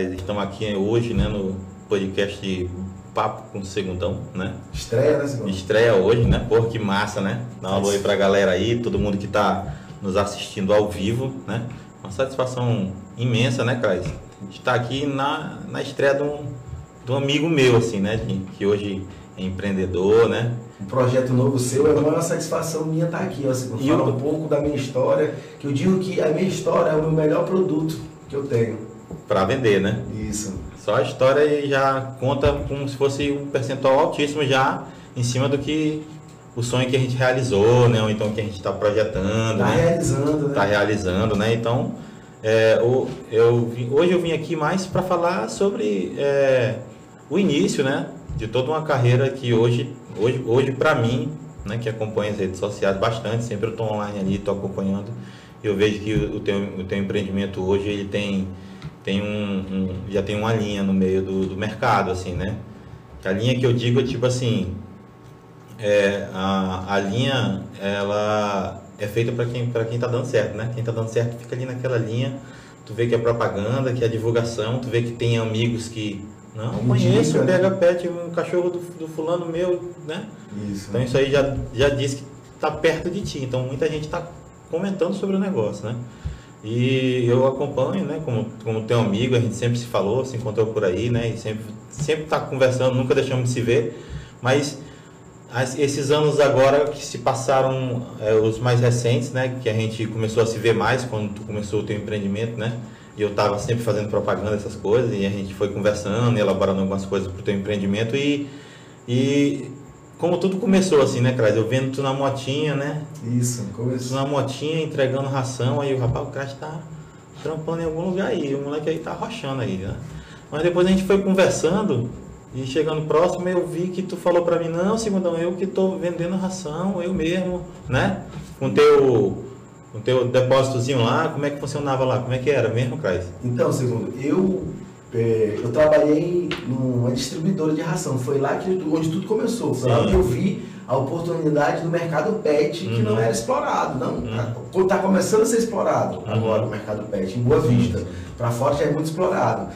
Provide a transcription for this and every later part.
Estamos aqui hoje né, no podcast Papo com o Segundão, né? Estreia, né, Segundão? Estreia hoje, né? Pô, que massa, né? Dá um alô aí pra galera aí, todo mundo que tá nos assistindo ao vivo, né? Uma satisfação imensa, né, gente tá aqui na, na estreia de um, de um amigo meu, assim, né? Que, que hoje é empreendedor, né? Um projeto novo seu é uma satisfação minha estar aqui, ó, Segundo. Falar um pouco da minha história, que eu digo que a minha história é o meu melhor produto que eu tenho para vender, né? Isso. Só a história já conta como se fosse um percentual altíssimo já em cima do que o sonho que a gente realizou, né? Ou então que a gente está projetando. Está né? realizando, né? Está realizando, né? Então, é, eu, eu, hoje eu vim aqui mais para falar sobre é, o início, né? De toda uma carreira que hoje, hoje, hoje para mim, né? Que acompanha as redes sociais bastante, sempre eu estou online ali, estou acompanhando. Eu vejo que o teu, o teu empreendimento hoje ele tem tem um, um, já tem uma linha no meio do, do mercado, assim, né? A linha que eu digo é tipo assim, é, a, a linha, ela é feita para quem para quem está dando certo, né? Quem está dando certo fica ali naquela linha, tu vê que é propaganda, que é divulgação, tu vê que tem amigos que não, conheço, né? pega pet, um cachorro do, do fulano meu, né? Isso. Então isso aí já, já diz que está perto de ti. Então muita gente está comentando sobre o negócio, né? E eu acompanho, né, como, como teu amigo, a gente sempre se falou, se encontrou por aí, né, e sempre sempre tá conversando, nunca deixamos de se ver, mas as, esses anos agora que se passaram, é, os mais recentes, né, que a gente começou a se ver mais quando tu começou o teu empreendimento, né, e eu estava sempre fazendo propaganda dessas coisas, e a gente foi conversando, elaborando algumas coisas para o teu empreendimento, e, e como tudo começou assim, né, Crais? Eu vendo tu na motinha, né? Isso, começou. Tu na motinha, entregando ração, aí o rapaz, o cara está trampando em algum lugar aí, o moleque aí tá rochando aí, né? Mas depois a gente foi conversando e chegando próximo eu vi que tu falou para mim, não, segundão, eu que tô vendendo ração, eu mesmo, né? Com teu com teu depósitozinho lá, como é que funcionava lá? Como é que era mesmo, Crais? Então, segundo, eu eu trabalhei numa distribuidora de ração. Foi lá que, onde tudo começou. Foi Sim. lá que eu vi a oportunidade do mercado pet que uhum. não era explorado. Não, uhum. Está começando a ser explorado uhum. agora o mercado pet, em Boa Vista. Para fora já é muito explorado.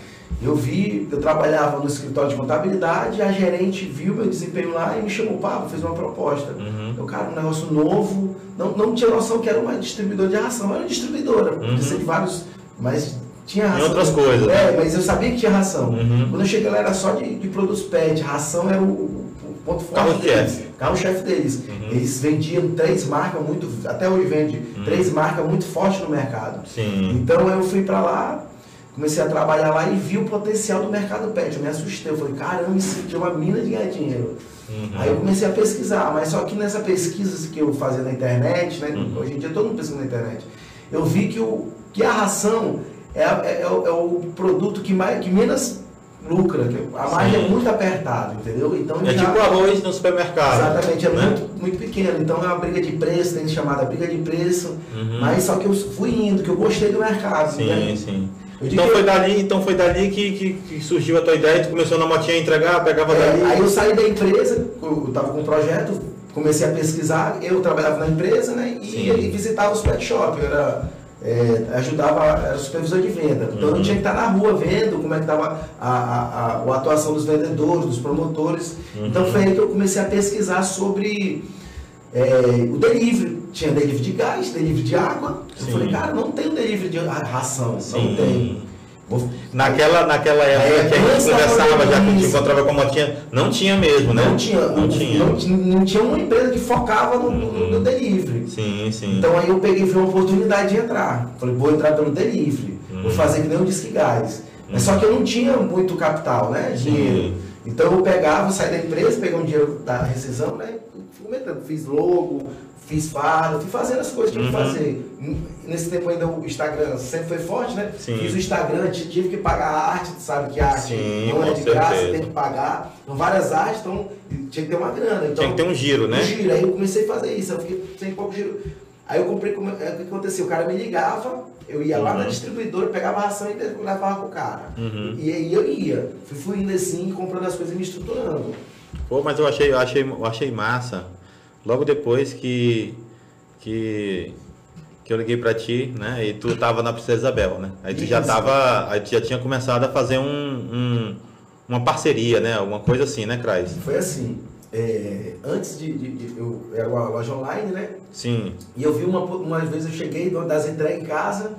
Eu vi, eu trabalhava no escritório de contabilidade, a gerente viu meu desempenho lá e me chamou, pá, fez uma proposta. Uhum. Eu, cara, um negócio novo, não, não tinha noção que era uma distribuidora de ração, era uma distribuidora, uhum. podia ser de vários, mas tinha ração. E outras coisas. É, mas eu sabia que tinha ração. Uhum. Quando eu cheguei lá era só de, de produtos pet, ração era o, o ponto forte Carro deles. Carro-chefe deles. Uhum. Eles vendiam três marcas muito, até hoje vende, uhum. três marcas muito fortes no mercado. Sim. Então eu fui para lá, comecei a trabalhar lá e vi o potencial do mercado pet. Eu me assustei, eu falei, caramba, isso aqui é uma mina de ganhar dinheiro. Uhum. Aí eu comecei a pesquisar, mas só que nessa pesquisa que eu fazia na internet, né? Uhum. Hoje em dia todo mundo pesquisa na internet, eu vi que, o, que a ração é, é, é, o, é o produto que, mais, que menos lucra, a margem é muito apertada, entendeu? Então, é já, tipo arroz no supermercado. Exatamente, é né? muito, muito pequeno. Então é uma briga de preço, tem chamada briga de preço, uhum. mas só que eu fui indo, que eu gostei do mercado. Sim, né? sim. Então foi, dali, então foi dali que, que, que, surgiu a tua ideia, tu começou na motinha a entregar, pegava é, dali. Aí eu saí da empresa, eu estava com um projeto, comecei a pesquisar, eu trabalhava na empresa, né? E, e visitava os pet shop. Eu era é, ajudava, era supervisor de venda. Então uhum. eu tinha que estar na rua vendo como é que estava a, a, a, a, atuação dos vendedores, dos promotores. Uhum. Então foi aí que eu comecei a pesquisar sobre é, o delivery. Tinha delivery de gás, delivery de água. Sim. Eu falei, cara, não tem delivery de ração, Sim. não tem. Naquela, naquela época é, que a gente conversava, já que a gente encontrava com a motinha, não tinha mesmo, né? Não tinha. Não, não tinha. Não, não, tinha uma empresa que focava no, uhum. no, delivery. Sim, sim. Então aí eu peguei e uma oportunidade de entrar. Falei, vou entrar pelo delivery. Uhum. Vou fazer que nem um disque gás. Uhum. Mas só que eu não tinha muito capital, né? Dinheiro. Então eu pegava, saí da empresa, peguei um dinheiro da rescisão, né? Fiz logo, fiz farda, fui fazendo as coisas que uhum. eu fazer. Nesse tempo ainda o Instagram sempre foi forte, né? Sim. Fiz o Instagram, tive que pagar a arte, sabe que a arte Sim, não é de graça, tem que pagar. Então, várias artes, então tinha que ter uma grana. Então, tinha que ter um giro, né? Um giro, aí eu comecei a fazer isso, eu fiquei sem pouco giro. Aí eu comprei, é, o que acontecia? O cara me ligava, eu ia lá na uhum. distribuidora, pegava a ração e levava pro cara. Uhum. E aí eu ia, fui fluindo assim, comprando as coisas e me estruturando. Pô, mas eu achei, eu achei, eu achei massa logo depois que, que, que eu liguei para ti, né? E tu tava na Princesa Isabel, né? Aí tu já tava, aí tu já tinha começado a fazer um, um uma parceria, né? Alguma coisa assim, né, Crais? Foi assim. É, antes de, de, de, eu era uma loja online, né? Sim. E eu vi uma uma vez eu cheguei das entregas em casa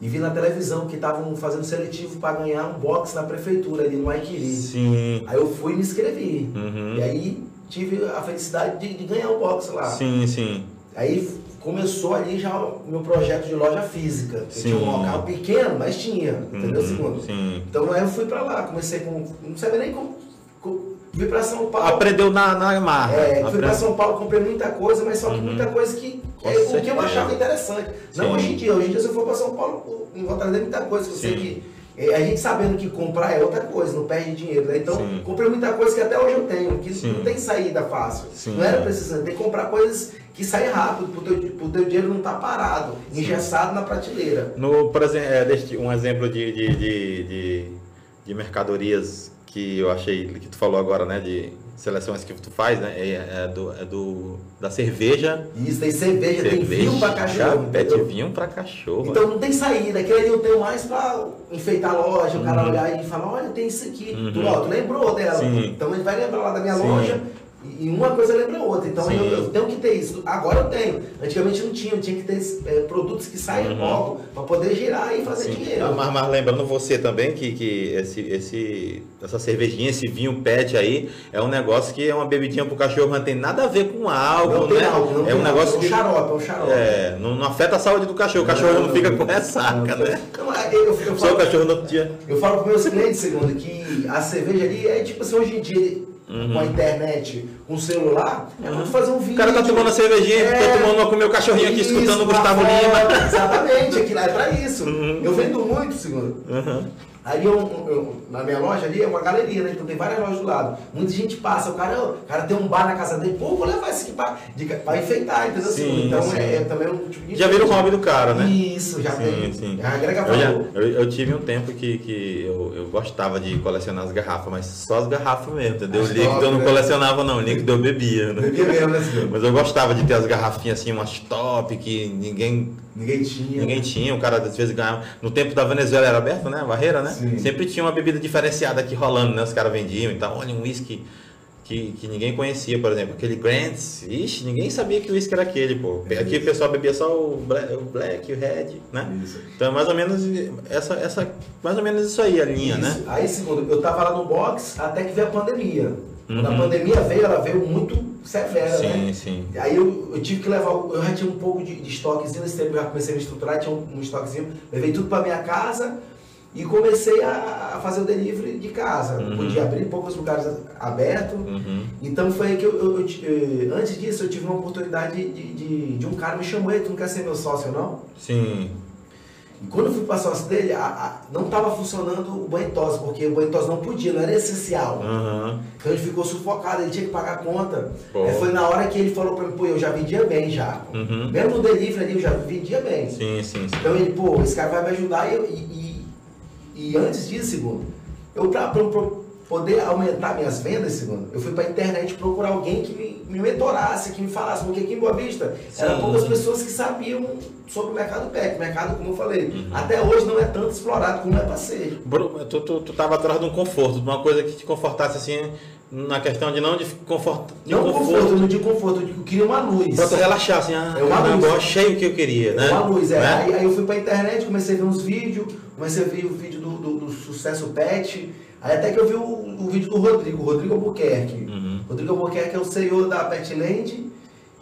e vi na televisão que estavam fazendo seletivo para ganhar um box na prefeitura ali no Aiquiri. Sim. Aí eu fui e me inscrevi. Uhum. E aí tive a felicidade de, de ganhar o box lá. Sim, sim. Aí começou ali já o meu projeto de loja física. Tinha um local pequeno, mas tinha, entendeu, Uhum, segundo? Sim. Então aí eu fui pra lá, comecei com. Não sabia nem como. como vim pra São Paulo. Aprendeu na, na marra. É, fui pra São Paulo, comprei muita coisa, mas só que Uhum. muita coisa que. É, o que eu achava interessante. Não Sim. hoje em dia. Hoje em dia, se eu for pra São Paulo, não vou trazer muita coisa. que Eu sei Sim. que. É, A gente sabendo que comprar é outra coisa, não perde dinheiro, né? Então, Sim. comprei muita coisa que até hoje eu tenho, que Sim. não tem saída fácil. Sim. Não era precisando, tem que comprar coisas que saem rápido, teu, pro teu dinheiro não estar parado, engessado na prateleira. No, por exemplo, é, um exemplo de, de, de, de, de mercadorias que eu achei que tu falou agora, né? De seleções que tu faz, né? É, é do, é do da cerveja. Isso, tem cerveja, tem vinho pra cachorro. Pet vinho pra cachorro. Então não tem saída, aquele ali eu tenho mais pra enfeitar a loja, o cara Uhum. olhar e falar, olha, tem isso aqui. Uhum. Tu, ó, tu lembrou dela. Sim. Então ele vai lembrar lá da minha Sim. loja e uma coisa lembra a outra. Então eu, eu tenho que ter isso. Agora eu tenho. Antigamente não tinha, eu tinha que ter é, produtos que saem Uhum. logo pra poder girar e fazer Sim. dinheiro. Mas, mas lembrando você também que, que esse, esse, essa cervejinha, esse vinho pet aí, é um negócio que é uma bebidinha pro cachorro, mas não tem nada a ver com álcool, não né? álcool, não é tem um álcool, negócio é um que xarope, é um xarope. é, não, não afeta a saúde do cachorro. O cachorro não, fica com ressaca, né? Não, é, eu, eu, eu Só o falo, cachorro no outro dia. eu falo para meus clientes, segundo, que a cerveja ali é tipo assim, hoje em dia, com a internet, com o celular, é muito fazer um vídeo. Uhum. O cara tá tomando a cervejinha, É. tô tomando uma com meu cachorrinho aqui, Isso, escutando o Gustavo Lima. Exatamente, aquilo é pra isso. Uhum. Eu vendo muito, segundo. Uhum. Aí eu, eu- na minha loja ali é uma galeria, né? Então tem várias lojas do lado. Muita gente passa, o cara, o cara tem um bar na casa dele, pô, vou levar isso aqui pra, de- pra enfeitar, entendeu? Sim, segundo? então sim. É, é também um tipo de. Já vira o hobby do cara, né? Isso, já Sim, tem. sim. Já agrega Eu, já- eu, eu tive um tempo que, que eu, eu gostava de colecionar as garrafas, mas só as garrafas mesmo, entendeu? As O líquido top, eu não né? colecionava não, o líquido eu bebia, né? Bebia mesmo, né? Mas eu gostava de ter as garrafinhas assim, umas top, que ninguém, Ninguém tinha. ninguém tinha. O cara às vezes ganhava. No tempo da Venezuela era aberto, né? A barreira, né? Sim. Sempre tinha uma bebida diferenciada aqui rolando, né? Os caras vendiam. Então, olha, um whisky que, que ninguém conhecia, por exemplo. Aquele Grants. Ixi, ninguém sabia que o whisky era aquele, pô. Aqui o pessoal bebia só o Black, o, black, o Red, né? Isso. Então é mais ou menos essa, essa, mais ou menos isso aí, a linha, Isso. né? Aí, segundo, eu tava lá no box até que veio a pandemia. Quando Uhum. a pandemia veio, ela veio muito severa, né? Sim, sim. Aí eu, eu tive que levar, eu já tinha um pouco de, de estoquezinho, nesse tempo eu já comecei a me estruturar, tinha um, um estoquezinho, levei tudo para minha casa e comecei a, a fazer o delivery de casa. Uhum. Podia abrir poucos lugares abertos. Uhum. Então foi aí que eu, eu- eu eh, antes disso eu tive uma oportunidade de, de, de um cara me chamou, "Ei, tu não quer ser meu sócio não? Sim. E quando eu fui para sócio dele, a- a- não estava funcionando o banho tosse, porque o banho tosse não podia, não era essencial. Aham. Então ele ficou sufocado, ele tinha que pagar a conta. Pô. Aí foi na hora que ele falou pra mim, pô, eu já vendia bem já. Uhum. Mesmo no delivery ali, eu já vendia bem. Sim, sim, sim. Então ele, pô, esse cara vai me ajudar e, e, e- antes disso, segundo, eu pra poder aumentar minhas vendas, segundo, eu fui pra internet procurar alguém que me, me mentorasse, que me falasse, porque aqui em Boa Vista eram Sim. poucas pessoas que sabiam sobre o mercado pet, o mercado, como eu falei, Uhum. até hoje não é tanto explorado como é pra ser. Bru- Tu, tu, tu tava atrás de um conforto, de uma coisa que te confortasse assim, na questão de não de conforto. De Não conforto, não de conforto, eu digo, queria uma luz. Pra tu relaxar, assim, ah, É uma caramba, luz. eu achei o que eu queria, né? Uma luz, é. Né? Aí, aí eu fui pra internet, comecei a ver uns vídeos, comecei a ver o vídeo do, do- do Sucesso Pet, aí até que eu vi o, o vídeo do Rodrigo, Rodrigo Albuquerque. Uhum. Rodrigo Albuquerque é o CEO da Petland,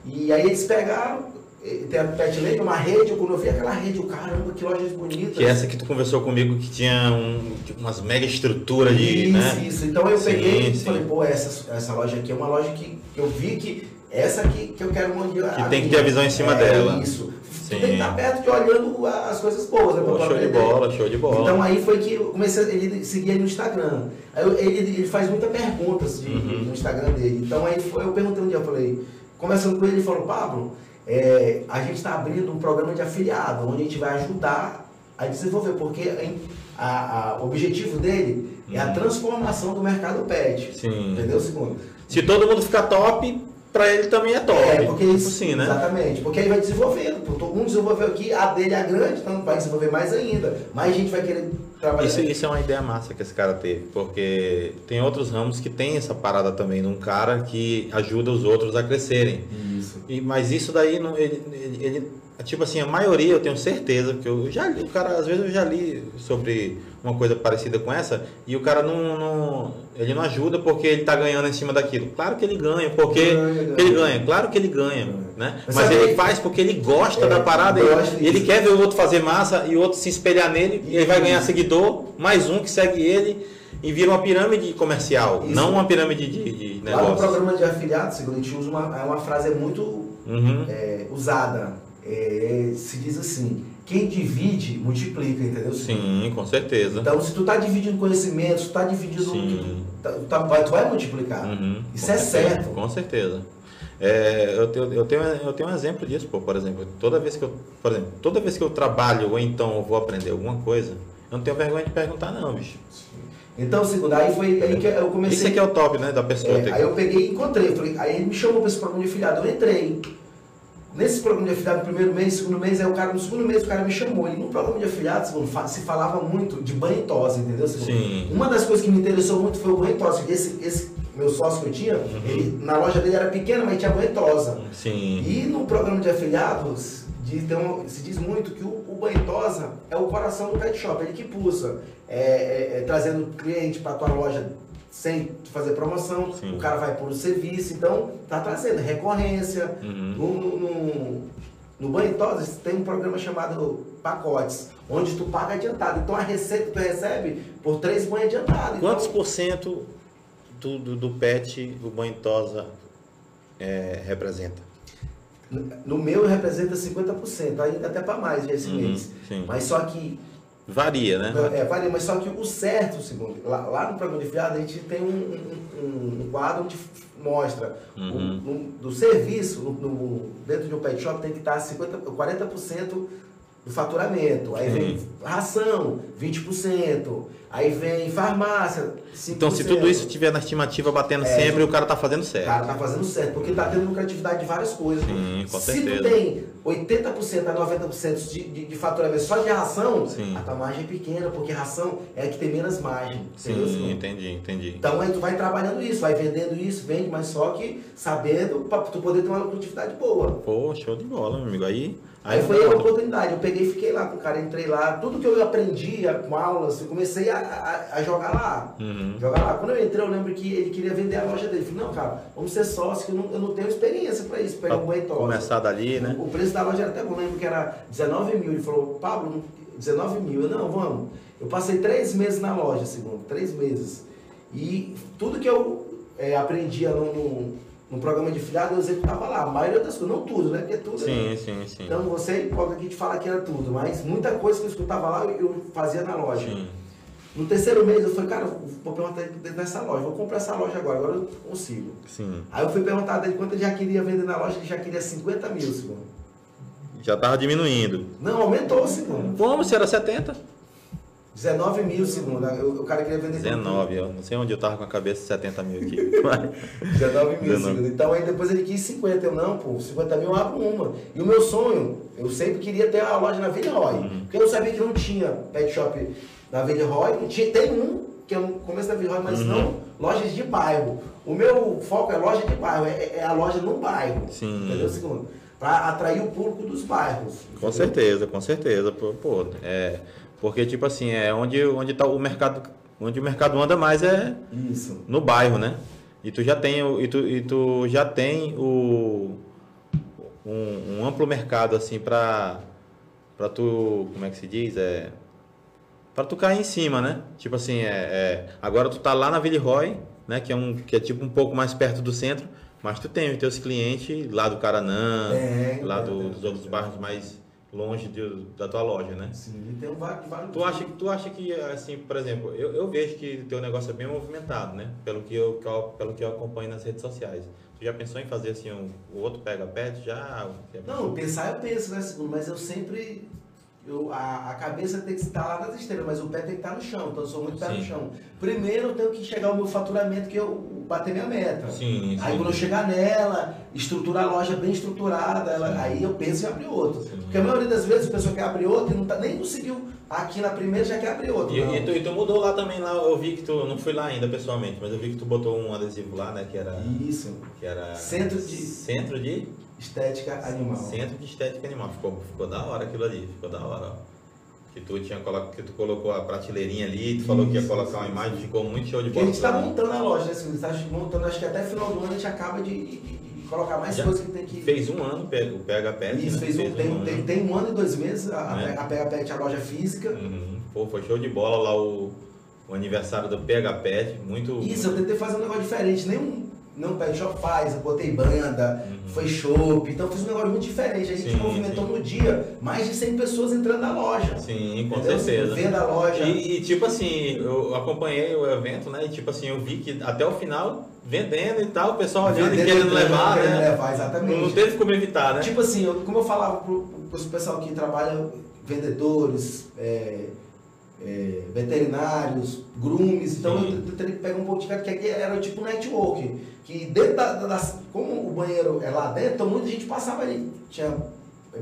e aí eles pegaram, eh, tem a Petland, uma rede, quando eu vi aquela rede, eu, caramba, que lojas bonitas. Que é essa que tu conversou comigo que tinha um, tipo, umas mega estruturas de. Isso, né? isso. Então eu Sim, peguei e sim. falei, pô, essa, essa loja aqui é uma loja que, que eu vi que essa aqui que eu quero mundial. Que tem que ter a visão em cima dela. Isso. Sim. Tu tem que estar perto de olhando as coisas boas, né? Pô, show de aprender. bola, show de bola. Então aí foi que eu comecei a ele seguir ele no Instagram. Aí eu- ele, ele faz muitas perguntas de- Uhum. no Instagram dele. Então aí foi, eu perguntei um dia, eu falei, conversando com ele, ele falou, Pablo, é, a gente está abrindo um programa de afiliado, onde a gente vai ajudar a desenvolver, porque em- a- a- o objetivo dele é a Uhum. transformação do mercado pet. Sim. Entendeu, segundo? Se todo mundo ficar top, para ele também é top. É, porque tipo isso, assim, né? Exatamente. Porque aí vai desenvolvendo. Pô, Um desenvolveu aqui, a dele é grande, então vai desenvolver mais ainda. Mais gente vai querer trabalhar. Isso, isso é uma ideia massa que esse cara teve, porque tem outros ramos que tem essa parada também, num cara que ajuda os outros a crescerem. Isso. E, mas isso daí, não, ele, ele, ele- tipo assim, a maioria eu tenho certeza, porque eu já li, o cara, às vezes eu já li sobre uma coisa parecida com essa, e o cara não, não- ele não ajuda porque ele tá ganhando em cima daquilo. Claro que ele ganha, porque Ganha, ele ganha, claro que ele ganha, né? Mas Mas ele faz porque ele gosta É, da parada, e ele quer ver o outro fazer massa e o outro se espelhar nele, e ele vai ganhar seguidor, mais um que segue ele, e vira uma pirâmide comercial, Isso. não uma pirâmide de, de Lá no negócio. programa de afiliados, segundo a gente usa uma, é uma frase muito Uhum. é, usada. É, se diz assim, quem divide, multiplica, entendeu? Sim, com certeza. Então, se tu tá dividindo conhecimento, tu tá dividindo... Sim. tá- tá- vai- tu vai multiplicar. Uhum, Isso é certeza, certo. Com certeza. É, eu, tenho, eu, tenho, eu tenho um exemplo disso, pô, por exemplo, toda vez que eu, por exemplo, toda vez que eu trabalho ou então eu vou aprender alguma coisa, eu não tenho vergonha de perguntar não, bicho. Então, segundo, aí foi aí que eu comecei... Isso aqui é o top, né, da pessoa. É, aí eu peguei e encontrei. Falei, aí ele me chamou para esse programa de afiliado. Eu entrei. Nesse programa de afiliado, primeiro mês, segundo mês, aí o cara, no segundo mês, o cara me chamou. E no programa de afiliado, segundo, fa- se falava muito de banho e tosse, entendeu? Sim. Uma das coisas que me interessou muito foi o banho e tosse. Esse, esse meu sócio que eu tinha, Uhum. ele, na loja dele era pequena, mas tinha banho e tosa. Sim. E no programa de afiliados, um- se diz muito que o, o Banhosa é o coração do pet shop, ele que pulsa, é, é, é, trazendo cliente para tua loja sem fazer promoção, Sim. o cara vai por serviço, então tá trazendo recorrência. Uhum. No, no, no, tem um programa chamado Pacotes, onde tu paga adiantado. Então a receita tu recebe por três banhos adiantados. Quantos Então, por cento do, do, do pet o banho tosa é, representa? no meu representa 50%, ainda até para mais esse Uhum, mês. sim. Mas só que Varia, né? É, varia, mas só que o certo, segundo, lá, lá no programa de fiado, a gente tem um, um- um- um quadro onde f- mostra o- Uhum. no- do serviço, no- no- dentro de um pet shop tem que estar 50, 40% do faturamento. Aí Sim. vem ração, 20%. Aí vem farmácia, 5%. Então, se tudo isso tiver na estimativa batendo É. sempre, o cara tá fazendo O certo. cara tá fazendo certo, porque tá tendo lucratividade de várias coisas. Sim, com Se certeza. tu tem 80% a 90% de, de, de faturamento só de ração, Sim. a tua margem é pequena, porque ração é a que tem menos margem. Sim, entendi, entendi. Então aí tu vai trabalhando isso, vai vendendo isso, vende, mas só que sabendo para tu poder ter uma lucratividade boa. Pô, show de bola, meu amigo. Aí, Aí foi a oportunidade, eu peguei e fiquei lá com o cara, entrei lá, tudo que eu aprendia com aulas, eu comecei a, a, a jogar lá. Uhum. Jogar lá. Quando eu entrei, eu lembro que ele queria vender a loja dele. Eu falei, não, cara, vamos ser sócio, que eu não, eu não tenho experiência para isso, um banho tosse. Começar dali, né? O preço da loja era até bom, lembro que era 19 mil. Ele falou, Pablo, 19 mil. Eu, não, vamos. Eu passei três meses na loja, segundo, três meses. E tudo que eu eh, aprendia no, no, no programa de filiado, eu executava lá. A maioria das coisas, não tudo, né? Porque tudo Sim, sim, sim. Então você pode aqui te falar que era tudo, mas muita coisa que eu escutava lá eu, fazia na loja. Sim. No terceiro mês eu falei, cara, vou perguntar dentro dessa loja, vou comprar essa loja agora, agora eu consigo. Sim. Aí eu fui perguntar dele quanto ele já queria vender na loja, ele já queria 50 mil, segundo. Já tava diminuindo. Não, aumentou, segundo. Como se era 70? 19 mil, segundo. O, o cara queria vender. 19, eu não sei onde eu tava com a cabeça 70 mil aqui. Mas- 19 mil, 19. segundo. Então aí depois ele quis 50. Eu, não, pô, 50 mil eu abro uma. E o meu sonho, eu sempre queria ter a loja na Villeroy. Uhum. Porque eu sabia que não tinha pet shop na Villeroy. Não tinha, tem um, que é no começo da Villeroy, mas Uhum. não lojas de bairro. O meu foco é loja de bairro, é, é a loja no bairro. Sim. Entendeu, segundo? Para atrair o público dos bairros. Com entendeu? certeza, com certeza. Pô, pô, é, porque, tipo assim, é onde, onde tá o mercado. Onde o mercado anda mais é Isso. no bairro, né? E tu já tem, o- e tu, e tu já tem o, um, um amplo mercado, assim, pra, pra tu. Como é que se diz? É. Pra tu cair em cima, né? Tipo assim, é, é, agora tu tá lá na Villeroy, né? Que é, um, que é tipo um pouco mais perto do centro, mas tu tem os teus clientes lá do Caranã, Tem, lá tem, do- tem. dos outros bairros mais longe de- da tua loja, né? Sim, tem um vários. vários- Tu acha, que- tu acha que, assim, por exemplo, eu, eu vejo que teu negócio é bem movimentado, né? Pelo que, eu, que eu- pelo que eu acompanho nas redes sociais. Tu já pensou em fazer assim, um, o outro pega pet? Já? já Não, pensar eu penso, né, segundo, mas eu sempre eu, a, a cabeça tem que estar lá nas estrelas, mas o pé tem que estar no chão, então eu sou muito pé Sim. no chão. Primeiro eu tenho que chegar ao meu faturamento, que eu bater minha meta. Sim, Aí sim. quando eu chegar nela, estruturar a loja bem estruturada, ela- aí eu penso em abrir outro. Sim. Porque a maioria das vezes a pessoa quer abrir outro e não tá, nem conseguiu aqui na primeira já quer abrir outro. E, e tu, e tu mudou lá também, lá eu vi que tu, não fui lá ainda pessoalmente, mas eu vi que tu botou um adesivo lá, né, que era... Isso. Que era Centro de- Centro de... Estética animal. Centro de Estética Animal. Ficou, ficou da hora aquilo ali, ficou da hora, ó. Que tu, tinha colo... que tu colocou a prateleirinha ali, tu falou que ia colocar uma imagem, ficou muito show de Porque a bola. gente está montando a loja, né? Silvio? A gente tá montando, acho que até final do ano a gente acaba de, de- de colocar mais Já coisas que tem que. Fez um ano o PH Pet, Isso, né? fez um, tem, ano. tem, tem um ano e dois meses a, a, É. a PH Pet, a loja física. Uhum. Pô, foi show de bola lá o, o aniversário do PH Pet, muito... Isso, eu tentei fazer um negócio diferente. Nenhum pet shop faz, eu botei banda, Uhum. foi chopp, então fiz um negócio muito diferente. A gente Sim, movimentou sim. no dia mais de 100 pessoas entrando na loja. Sim, com Entendeu? certeza. Vendo a loja. E, e, tipo assim, eu acompanhei o evento, né? E tipo assim, eu vi que até o final, vendendo e tal, o pessoal olhando e vendendo, querendo entrando, levar, querendo né? levar, exatamente. Não teve como evitar, né? Tipo assim, eu- como eu falava pro, pro pessoal que trabalha, vendedores, é, é, veterinários, grooms, então Sim. eu, teria que pegar um pouco de cada, que aqui era tipo network, que dentro da, da- das, como o banheiro é lá dentro, então muita gente passava ali, tinha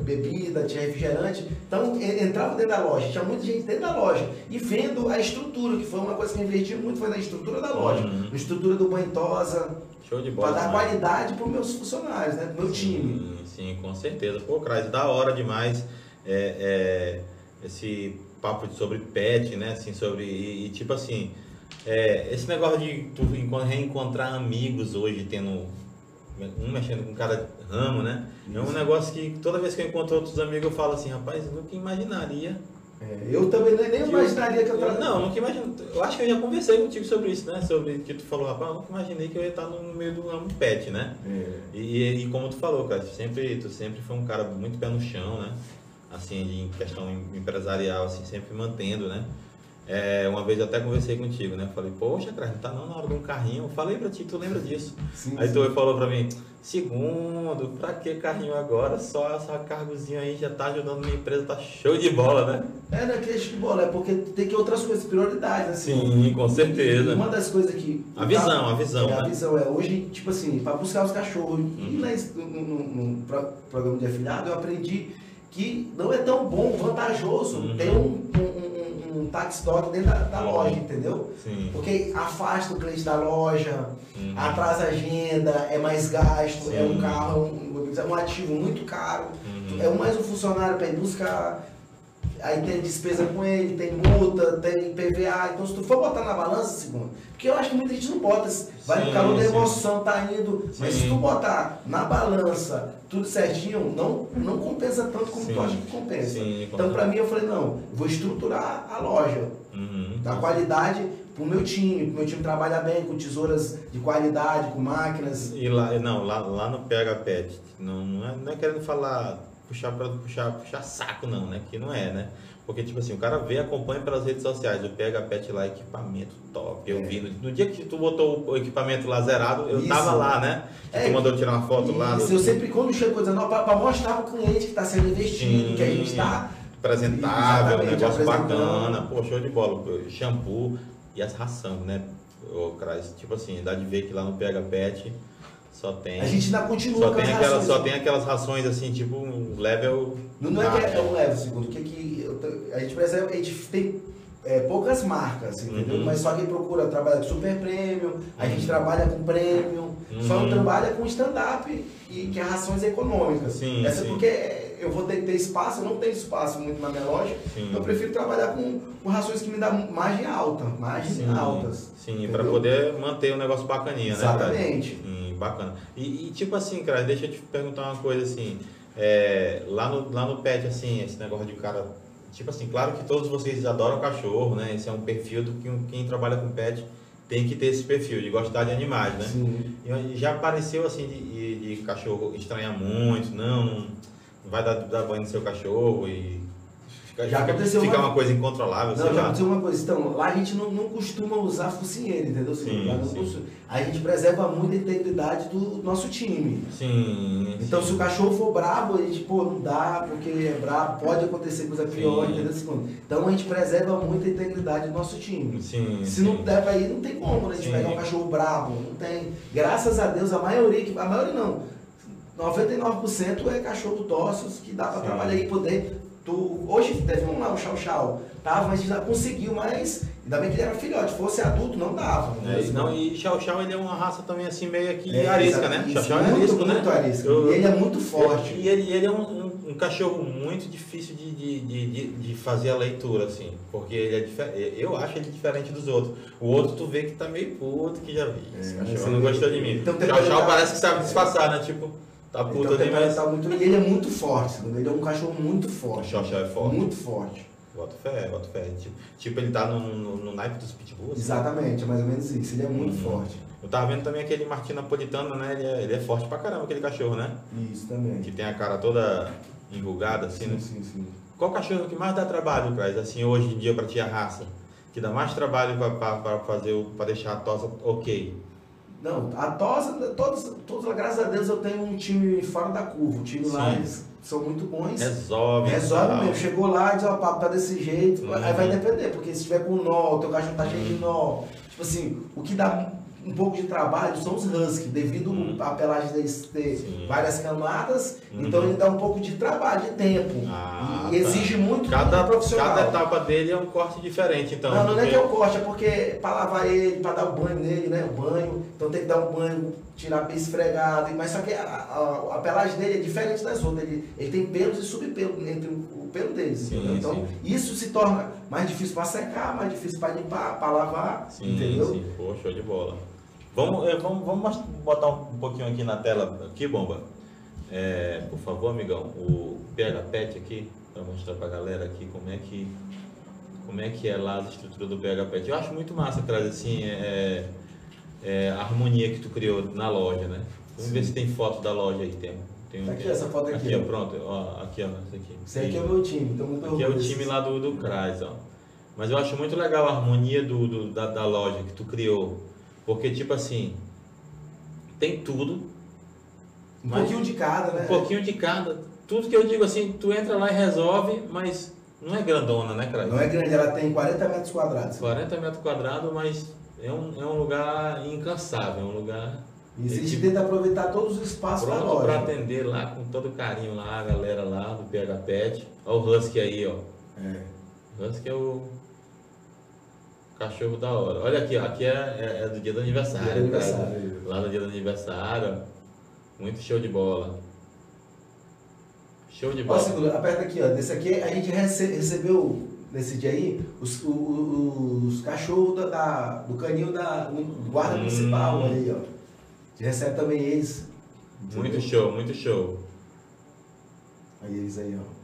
bebida, tinha refrigerante, então entrava dentro da loja, tinha muita gente dentro da loja, e vendo a estrutura, que foi uma coisa que eu investi muito, foi na estrutura da loja, Uhum. na estrutura do banho tosa, Show de bola. para dar demais. qualidade para os meus funcionários, né, pro meu time. Sim, sim, com certeza. Pô, Crais, da hora demais é, é, esse papo sobre pet, né? Assim, sobre. E, e, tipo assim, é, esse negócio de tu enco- reencontrar amigos hoje, tendo. Um mexendo com cara ramo, né? É um Isso. negócio que toda vez que eu encontro outros amigos eu falo assim, rapaz, eu nunca imaginaria. É, eu também nem, que imaginaria que eu tra... Não, nunca imagino. Eu acho que eu já conversei contigo sobre isso, né? Sobre que tu falou, rapaz, eu nunca imaginei que eu ia estar no meio do ramo pet, né? É. E, e- e como tu falou, cara, tu sempre, tu sempre foi um cara muito pé no chão, né? Assim, de- em questão empresarial, assim, sempre mantendo, né? É, uma vez eu até conversei contigo, né? Falei, poxa, cara, não tá não na hora de um carrinho. Eu falei pra ti, tu lembra disso. Sim, Aí sim. tu falou pra mim, segundo, pra que carrinho agora? Só essa cargozinha aí já tá ajudando minha empresa, tá show de bola, né? É, não é queixa de bola, é porque tem que outras coisas, prioridades, assim. Sim, com certeza. E Uma das coisas que. A visão, a visão, É, a né? visão é hoje, tipo assim, para buscar os cachorros. Uhum. E no, no- no pro- programa de afiliado eu aprendi que não é tão bom, vantajoso Uhum. ter um, um, um, um tax dog dentro da, da loja, entendeu? Sim. Porque afasta o cliente da loja, Uhum. atrasa a agenda, é mais gasto, é um Sim. carro, um, um ativo muito caro. Uhum. É mais um funcionário para ir buscar. Aí tem despesa com ele, tem multa, tem PVA. Então, se tu for botar na balança, segundo, porque eu acho que muita gente não bota. Vai no calor da sim. emoção, tá indo. Mas se tu botar na balança tudo certinho, não, não compensa tanto como Sim. tu acha que compensa. Sim, então, pra certeza. mim, eu falei: não, vou estruturar a loja, Uhum. dar qualidade pro meu time, pro meu time trabalhar bem com tesouras de qualidade, com máquinas. E lá, não, lá, lá no PH Pet, não, não, é, não é querendo falar, puxar para puxar, puxar saco não, né? Que não é, né? Porque, tipo assim, o cara vê, acompanha pelas redes sociais, o PH Pet lá, equipamento top. Eu É. vi, no, no dia que tu botou o equipamento lá zerado, eu Isso. tava lá, né? Que É, tu mandou tirar uma foto lá. Isso, do- eu sempre, quando chego coisa nova, para mostrar pro cliente que está sendo investido, Sim. que a gente está apresentável, um negócio bacana, pô, show de bola, pô, shampoo e as ração, né? Ô, Crais, tipo assim, dá de ver que lá no PH Pet só tem. A gente ainda continua Só com tem, as aquelas, rações. só tem aquelas rações assim, tipo um level. Não, não é que é, é um leve, segundo, que, que eu tô- a gente percebe, a gente tem é, poucas marcas, entendeu? Uhum. Mas só quem procura trabalha com super premium, a gente Uhum. trabalha com só Uhum. não trabalha com stand-up e que é rações econômicas. Sim, Essa sim. porque eu vou ter que ter espaço, eu não tenho espaço muito na minha loja, Sim. eu prefiro trabalhar com, com rações que me dão margem alta, margens Sim, altas. sim para poder manter o negócio bacaninha, né? Exatamente. cara? Sim, bacana. E, e, tipo assim, cara, deixa eu te perguntar uma coisa assim. é, lá, no, lá no pet, assim, esse negócio de cara. Tipo assim, claro que todos vocês adoram cachorro, né? Esse é um perfil do que um- quem trabalha com pet tem que ter esse perfil, de gostar de animais, né? Sim. E já apareceu assim de, de- de cachorro estranhar muito, não, não vai dar, dar banho no seu cachorro e já aconteceu fica uma... uma coisa incontrolável. Não, já aconteceu uma coisa. Então, lá a gente não, não costuma usar focinheiro, entendeu? Sim, sim. A gente preserva muito a integridade do nosso time. Sim. Então, sim. se o cachorro for brabo, a gente, pô, não dá, porque é brabo, pode acontecer coisa pior, sim. entendeu? Então, a gente preserva muito a integridade do nosso time. Sim. Se não der pra ir, não tem como, né? A gente pegar um cachorro brabo, não tem. Graças a Deus, a maioria, a maioria não. 99% é cachorro dóceis que dá para trabalhar e poder Tu, hoje teve um lá, o Chau Chau, tava, mas já conseguiu, mas ainda bem que ele era filhote, fosse adulto não dava. É, não, e Chau Chau ele é uma raça também assim meio aqui é, arisca, né? Chau Chau é arisco, né? Muito arisco. Eu, e ele é muito forte. E ele, ele é um, um, um, cachorro muito difícil de, de, de, de, fazer a leitura, assim, porque ele é diferente. Eu acho ele diferente dos outros. O outro tu vê que tá meio puto que já vi. Esse é, cachorro não gostou de mim. Então, Chau Chau parece que sabe disfarçar, né? Tipo. Tá puta então, mas... tá muito... E ele é muito forte, ele é um cachorro muito forte. O Xoxó é forte. Muito forte. Bota fé, bota fé. Tipo, tipo, ele tá no, no, no naipe dos pitbulls. Exatamente, é mais ou menos isso. Ele é muito uhum. forte. Eu tava vendo também aquele Martin Napolitano, né? Ele é, ele é forte pra caramba, aquele cachorro, né? Isso também. Que tem a cara toda enrugada, assim, sim, né? Sim, sim. Qual cachorro que mais dá trabalho, Crais, assim, hoje em dia pra ti a raça? Que dá mais trabalho pra, pra, pra fazer, pra deixar a tosa ok? Não, a tosa, todos, todos, graças a Deus eu tenho um time fora da curva. O time Sim. lá, eles são muito bons. Resolve. Resolve mesmo. Chegou lá e diz, ó, papo tá desse jeito. Uhum. Aí vai depender, porque se tiver com nó, o teu cachorro tá cheio de nó. Tipo assim, o que dá um pouco de trabalho são os husky, devido uhum. a pelagem deles ter Sim. várias camadas, uhum. então ele dá um pouco de trabalho, de tempo. Ah, e, e tá. exige muito cada, profissional. Cada etapa dele é um corte diferente, então. Não, não porque... é que é o corte, é porque para lavar ele, para dar o banho nele, né? O banho, então tem que dar um banho, tirar bem esfregado, mas só que a, a, a, pelagem dele é diferente das outras. Ele, ele tem pelos e subpelos entre o pelo deles. Sim, então sim. isso se torna mais difícil para secar, mais difícil para limpar, para lavar. Sim, entendeu? Sim, Pô, show de bola. Vamos, é, vamos, vamos botar um pouquinho aqui na tela, aqui, Bomba. É, por favor, amigão, o PH Pet aqui, para mostrar para a galera aqui como é que como é que é lá a estrutura do PH Pet. Eu acho muito massa, traz assim, é, é, a harmonia que tu criou na loja, né? Vamos Sim. ver se tem foto da loja aí, tem. tem tá aqui, tem, essa foto aqui. Aqui, ó, pronto, ó, aqui, ó, essa aqui. Esse aqui é o meu time, então muito Aqui é o time lá do, do CRAS, ó. Mas eu acho muito legal a harmonia do, do da, da loja que tu criou. Porque, tipo assim, tem tudo. Um pouquinho de cada, né? Um pouquinho de cada. Tudo que eu digo assim, tu entra lá e resolve, mas não é grandona, né, cara? Não é grande, ela tem 40 metros quadrados. 40 metros quadrados, mas é um, é um lugar incansável, é um lugar. E a gente tenta aproveitar todos os espaços pronto da loja. para atender lá com todo carinho lá, a galera lá do PH Pet. Olha o Husky aí, ó. É. Husky é o Cachorro da hora. Olha aqui, ó, aqui é, é, é, do dia do aniversário. Dia do aniversário. Lá no dia do aniversário. Muito show de bola. Show de bola. Ó, segundo, aperta aqui, ó. Desse aqui a gente rece recebeu nesse dia aí os, os, os cachorros da, da, do canil da, do guarda hum. municipal aí, ó. A gente recebe também eles. Muito show, muito show. Aí eles aí, ó.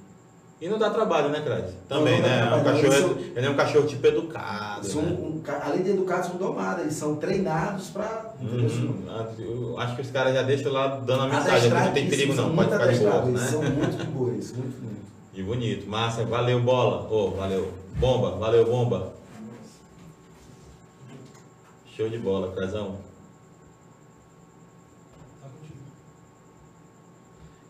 E não dá trabalho, né, Craig? Também, não, não né? É um cachorro, são, ele é um cachorro tipo educado. São, né? um, além de educados, são domados, eles são treinados para. Uhum. Acho que os caras já deixam lá dando a mensagem, não tem perigo não, pode ficar de boa. Né? São muito boas, muito, muito. E bonito. Massa, valeu bola. Oh, valeu. Bomba, valeu bomba. Show de bola, Crasão.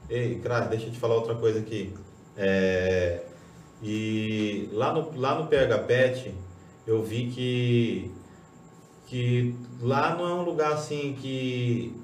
Ei, Cras, deixa eu te falar outra coisa aqui. É, e lá no, lá no PH Pet eu vi que, que lá não é um lugar assim que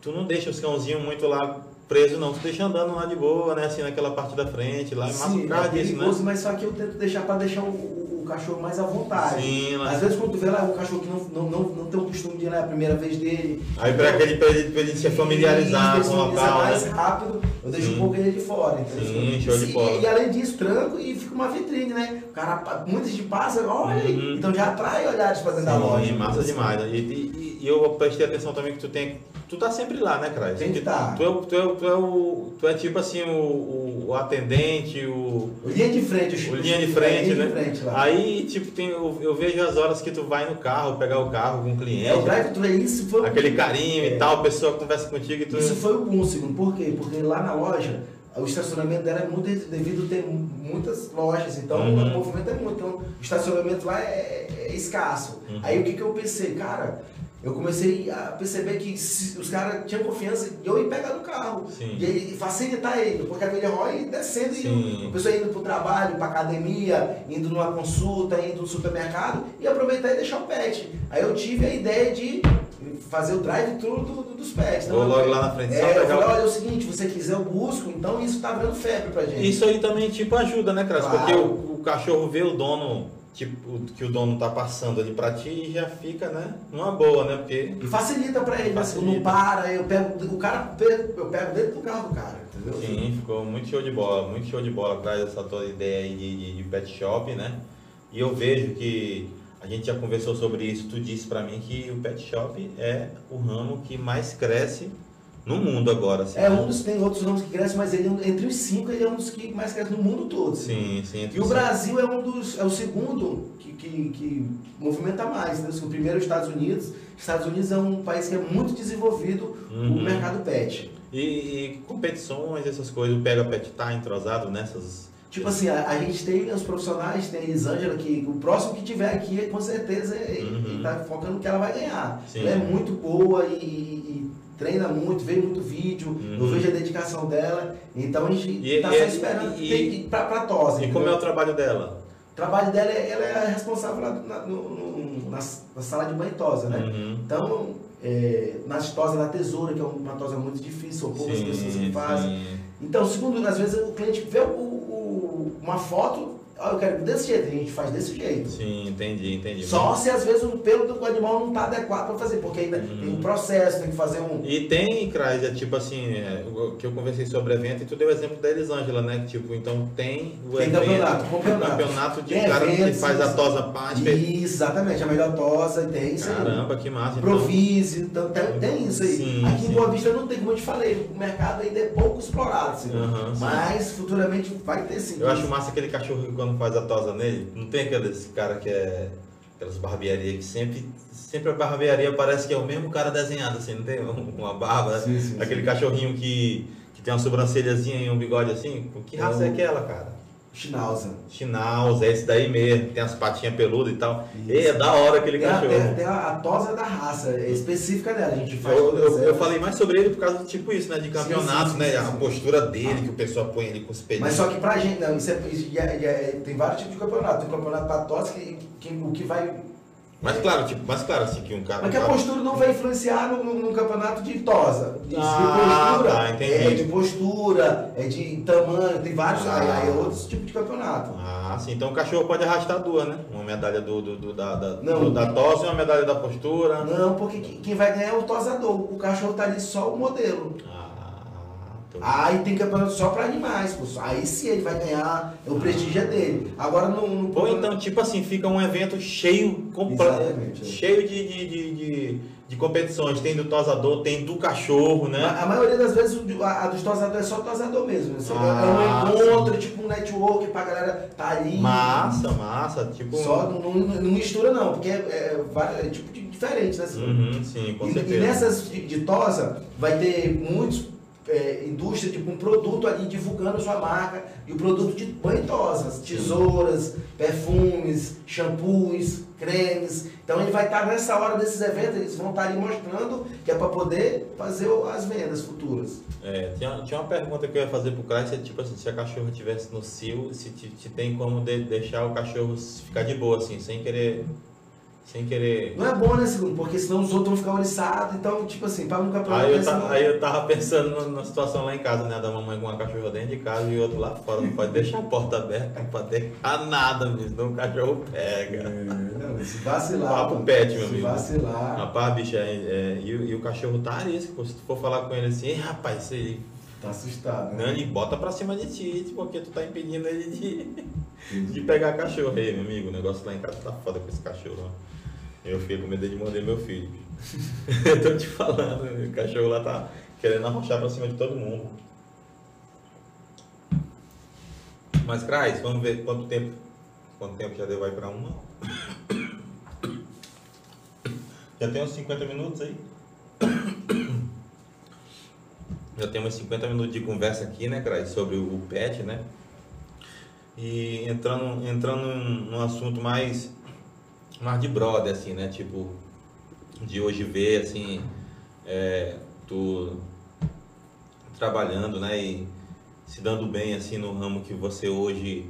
tu não deixa os cãozinhos muito lá preso não, tu deixa andando lá de boa, né? Assim naquela parte da frente, lá é massa Sim, é perigoso, né? mas só que eu tento deixar para deixar o, cachorro mais à vontade. Sim, Às vezes quando tu vê lá um cachorro que não, não, não, não tem o costume de ir lá é a primeira vez dele. Aí para aquele pra ele, pra ele se familiarizar com o local. mais né? rápido, eu deixo um pouco ele de fora. Entendeu? Sim, show de bola. E, além disso, tranco e fica uma vitrine, né? O cara, muitos de passa, olha uhum. Então já atrai olhares para dentro Sim, da loja. massa demais. E, e, e, eu prestei atenção também que tu tem tu tá sempre lá, né, Crais? Tem que tá. Tu é, tu, é, tu, é o, tu é tipo assim, o, o, o atendente, o. O linha de frente, o, o linha de frente, linha né? De frente, lá. Aí, tipo, tem, eu, eu, vejo as horas que tu vai no carro, pegar o carro com o cliente. É, o drive tu é isso foi Aquele carinho é. e tal, a pessoa conversa contigo e tu. Isso foi o bom, segundo. Por quê? Porque lá na loja o estacionamento dela é muito devido ter muitas lojas, então Uhum. o movimento é muito. Então o estacionamento lá é, é escasso. Uhum. Aí o que, que eu pensei? Cara, eu comecei a perceber que os caras tinham confiança de eu ir pegar no carro. Sim. E facilitar ele, porque a Roy descendo Sim. e a pessoa indo pro trabalho, pra academia, indo numa consulta, indo no supermercado e aproveitar e deixar o pet. Aí eu tive a ideia de fazer o drive-thru do- do- dos pets. Vou logo lá na frente É, eu falei, o- olha, é o seguinte, se você quiser eu busco, então isso tá virando febre pra gente. Isso aí também, tipo, ajuda, né, Cras? Claro. Porque o, o cachorro vê o dono, tipo, que o dono tá passando ali pra ti e já fica, né, numa boa, né? Porque. E facilita pra ele, né? Facilita. não para, eu pego o cara, eu pego dentro do carro do cara, entendeu? Sim, ficou muito show de bola, muito show de bola atrás dessa tua ideia aí de, de, de pet shop, né? E eu vejo que a gente já conversou sobre isso, tu disse pra mim que o pet shop é o ramo que mais cresce no mundo agora, assim. É um dos, tem outros ramos que crescem, mas ele, entre os cinco, ele é um dos que mais cresce no mundo todo. Sim, sim. E o Brasil é um dos, é o segundo que, que, que movimenta mais, né? O primeiro é os Estados Unidos. Estados Unidos é um país que é muito desenvolvido Uhum. no mercado pet. E, e competições, essas coisas, o Pega Pet tá entrosado nessas. Tipo assim, a, a gente tem os profissionais, tem a Elisângela, que o próximo que tiver aqui, com certeza, Uhum. ele tá focando que ela vai ganhar. Sim. Ela é muito boa e, e treina muito, vê muito vídeo, eu Uhum. vejo a dedicação dela. Então a gente E- tá e- só esperando e- tem pra, pra tosse. E como é entendeu? o trabalho dela? O trabalho dela, é, ela é a responsável lá na, no- na, na sala de banho tosa, né? Uhum. Então, é, nas tosas da tesoura, que é uma tosa muito difícil, são poucas pessoas que fazem. sim. Então, segundo, às vezes o cliente vê o- o- uma foto, ó, eu quero desse jeito, a gente faz desse jeito. Sim, entendi, entendi. Só se às vezes o pelo do animal não está adequado para fazer, porque ainda Uhum. tem um processo, tem que fazer um. E tem, Crais, é tipo assim, é, que eu conversei sobre evento e tu deu o exemplo da Elisângela, né? Que, tipo, então tem o Tem evento, campeonato, campeonato. campeonato de Tem cara que faz a tosa parte. Exatamente, a melhor tosa, tem isso aí. Caramba, que massa. Então, Provise, então tem, tem isso aí. Sim, Aqui sim. em Boa Vista não tem, como eu te falei, o mercado ainda é pouco explorado, assim, Aham, sim. mas futuramente vai ter sim. eu acho massa aquele cachorro que quando faz a tosa nele, não tem aqueles cara que é. Aquelas barbearias que sempre. Sempre a barbearia parece que é o mesmo cara desenhado, assim, não tem um- uma barba. Sim, sim, Aquele sim. cachorrinho que, que tem uma sobrancelhazinha e um bigode assim. Que raça é É aquela, cara? Schnauzer. Schnauzer, é esse daí mesmo, tem as patinhas peludas e tal. Isso. E é da hora aquele Tem a, cachorro. tem, a, tem a, a tosa da raça, é específica dela, a gente faz Eu, eu, eu falei mais sobre ele por causa do tipo isso, né? De campeonato, sim, sim, né? sim, a postura dele, que o pessoal põe ele com os pelinhos. Mas só que pra gente, não, isso é, isso já- já- tem vários tipos de campeonato. Tem campeonato pra tosse que, que o que vai. Mas claro, tipo, mas claro, assim, que um cara. Mas que a postura não vai influenciar no, no- no campeonato de tosa. De, de Ah, postura. tá, entendi. É de postura, é de tamanho, tem vários. Ah. Aí, aí é outros tipos de campeonato. Ah, sim. Então o cachorro pode arrastar duas, né? Uma medalha do, do, do- da, da, Não. do- da tosse e uma medalha da postura. Não, porque quem vai ganhar é o tosador. O cachorro tá ali só o modelo. Ah. Aí tem campeonato só pra animais, pô. Aí sim ele vai ganhar, o prestígio é dele. Agora no. no Ou então, tipo assim, fica um evento cheio, completo, Exatamente, é. cheio de, de, de, de, de competições. Tem do tosador, tem do cachorro, né? A a maioria das vezes a, a dos tosadores é só tosador mesmo. Assim, Ah, é um encontro, tipo um network pra galera tá ali. Massa, massa. Tipo. Só não, não- não mistura não, porque é, é, é tipo diferente, né? assim. Uhum, sim, com e, certeza. e nessas de, de tosa vai ter muitos é, indústria, tipo um produto ali divulgando sua marca e o produto de banho tosas, tesouras, perfumes, shampoos, cremes. Então ele vai estar nessa hora desses eventos, eles vão estar ali mostrando que é para poder fazer as vendas futuras. É, tinha, tinha uma pergunta que eu ia fazer pro Craig, se, tipo assim, se a cachorro estivesse no cio, se te, te tem como de- deixar o cachorro ficar de boa, assim, sem querer. Sem querer. Não é bom, né, segundo? Porque senão os outros vão ficar oriçados, então, tipo assim, para um campeonato Aí eu, ta- não- aí eu tava pensando na- situação lá em casa, né? Da mamãe com uma cachorra dentro de casa e outro lá fora. Não pode deixar a porta aberta, não pode deixar nada, mesmo, senão o cachorro pega. É, não, se vacilar. Papo pet, meu se amigo. vacilar. Rapaz, bicho, é, é, e, o- e o cachorro tá arisco. Se tu for falar com ele assim, "Ei, rapaz, você Tá assustado, Não, né? ele bota pra cima de ti, porque tu tá impedindo ele de, de pegar cachorro. Aí, meu amigo, o negócio lá em casa tá foda com esse cachorro. ó. Eu fiquei com medo de morder meu filho. Eu tô te falando, o cachorro lá tá querendo arrochar pra cima de todo mundo. Mas, Crais, vamos ver quanto tempo. Quanto tempo já deu vai pra uma? Já tem uns 50 minutos aí? Já temos 50 minutos de conversa aqui, né, Crais, sobre o pet, né? E entrando, entrando num assunto mais, mais de brother, assim, né? Tipo, de hoje ver, assim, é, tu trabalhando, né? E se dando bem, assim, no ramo que você hoje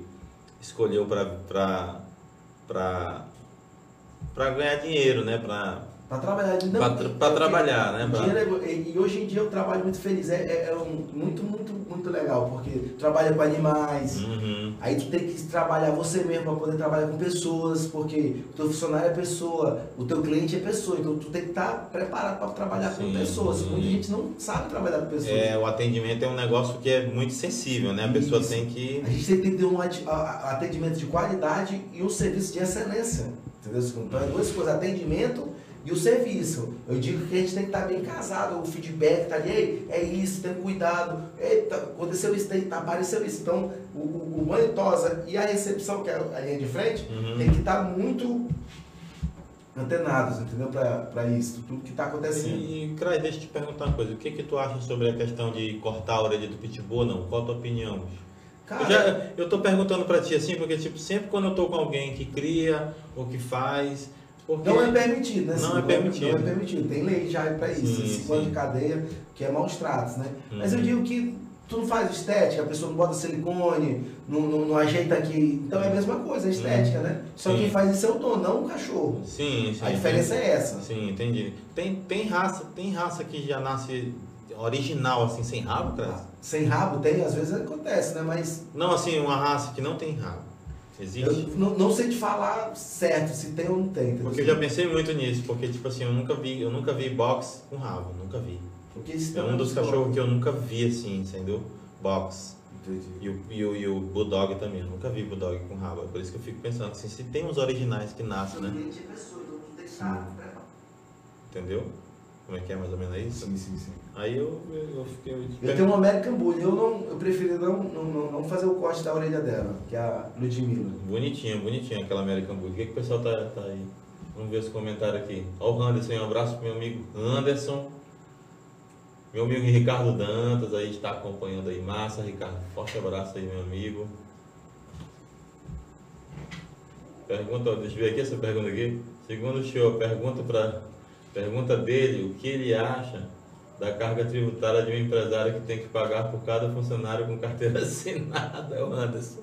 escolheu para para ganhar dinheiro, né? Para para trabalhar. Para trabalhar, né? Pra... É, e hoje em dia eu trabalho muito feliz. É, é, é muito, muito, muito legal, porque trabalha com animais, uhum. aí tu tem que trabalhar você mesmo para poder trabalhar com pessoas, porque o teu funcionário é pessoa, o teu cliente é pessoa, então tu tem que estar tá preparado para trabalhar sim, com pessoas. Sim. Muita gente não sabe trabalhar com pessoas. É, o atendimento é um negócio que é muito sensível, né? A Isso. pessoa tem que. A gente tem que ter um atendimento de qualidade e um serviço de excelência. Entendeu? Então é duas coisas, atendimento e o serviço. Eu digo que a gente tem que estar bem casado, o feedback tá ali, Ei, é isso, tem cuidado, eita, aconteceu isso, tem, apareceu isso. Então, o, o, o banho tosa e a recepção, que é a linha de frente, uhum. tem que estar muito antenados, entendeu? Para isso, tudo que está acontecendo. E, Crai, deixa eu te perguntar uma coisa. O que que tu acha sobre a questão de cortar a orelha do pitbull não? Qual a tua opinião? Cara, eu, já, eu tô perguntando para ti assim, porque tipo, sempre quando eu tô com alguém que cria ou que faz, porque não é permitido, né? Não é permitido. Não é permitido. Tem lei já para isso. Sim, cinco anos de cadeia, que é maus tratos, né? Uhum. Mas eu digo que tu não faz estética, a pessoa não bota silicone, não, não, não ajeita aqui. Então é a mesma coisa, a estética, uhum. né? Só sim. quem faz isso é o dono, não o cachorro. Sim, sim. A diferença é essa. Sim, entendi. Tem, tem raça, tem raça que já nasce original, assim, sem rabo, cara? Sem rabo tem, às vezes acontece, né? Mas. Não, assim, uma raça que não tem rabo. Existe? Eu não, não, sei te falar certo se tem ou não tem. Porque eu já pensei muito nisso, porque tipo assim, eu nunca vi, eu nunca vi box com rabo, nunca vi. Porque é um dos cachorros que eu nunca vi assim, entendeu? Box. E o, e, o, e o Bulldog também, eu nunca vi Bulldog com rabo. É por isso que eu fico pensando assim, se tem uns originais que nascem, né? Entendeu? Como é que é mais ou menos isso? Sim, sim, sim. Aí eu, eu, eu fiquei. Eu, eu tenho uma American Bully, eu, não, eu preferi não, não, não fazer o corte da orelha dela, que é a Ludmilla. Bonitinha, bonitinha aquela American Bully. O que, que o pessoal tá, tá aí? Vamos ver os comentários aqui. Ó o Anderson, um abraço pro meu amigo Anderson. Meu amigo Ricardo Dantas aí está acompanhando aí. Massa, Ricardo. Forte abraço aí, meu amigo. Pergunta, deixa eu ver aqui essa pergunta aqui. Segundo o senhor, pergunta para Pergunta dele o que ele acha da carga tributária de um empresário que tem que pagar por cada funcionário com carteira assinada, Anderson.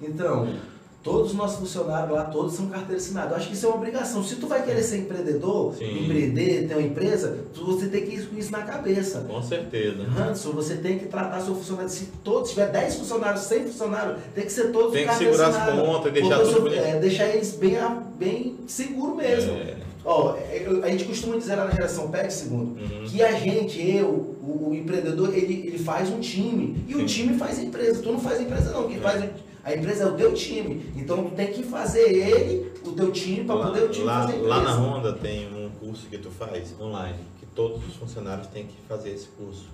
Então, todos os nossos funcionários lá, todos são carteira assinada. Eu acho que isso é uma obrigação. Se tu vai querer ser empreendedor, Sim. empreender, ter uma empresa, você tem que ir com isso na cabeça. Com certeza. Hanson, você tem que tratar seu funcionário. Se todos tiver 10 funcionários, 100 funcionários, tem que ser todos Tem que segurar as contas, deixar tudo é, deixar eles bem, bem seguro mesmo. É. Ó, a gente costuma dizer lá na geração PET, segundo, uhum. que a gente, eu, o, o, empreendedor, ele, ele faz um time. E Sim. o time faz a empresa. Tu não faz a empresa, não. Quem é. faz a empresa é o teu time. Então tu tem que fazer ele, o teu time, para poder o time lá, fazer a empresa. Lá na Honda tem um curso que tu faz online, que todos os funcionários têm que fazer esse curso.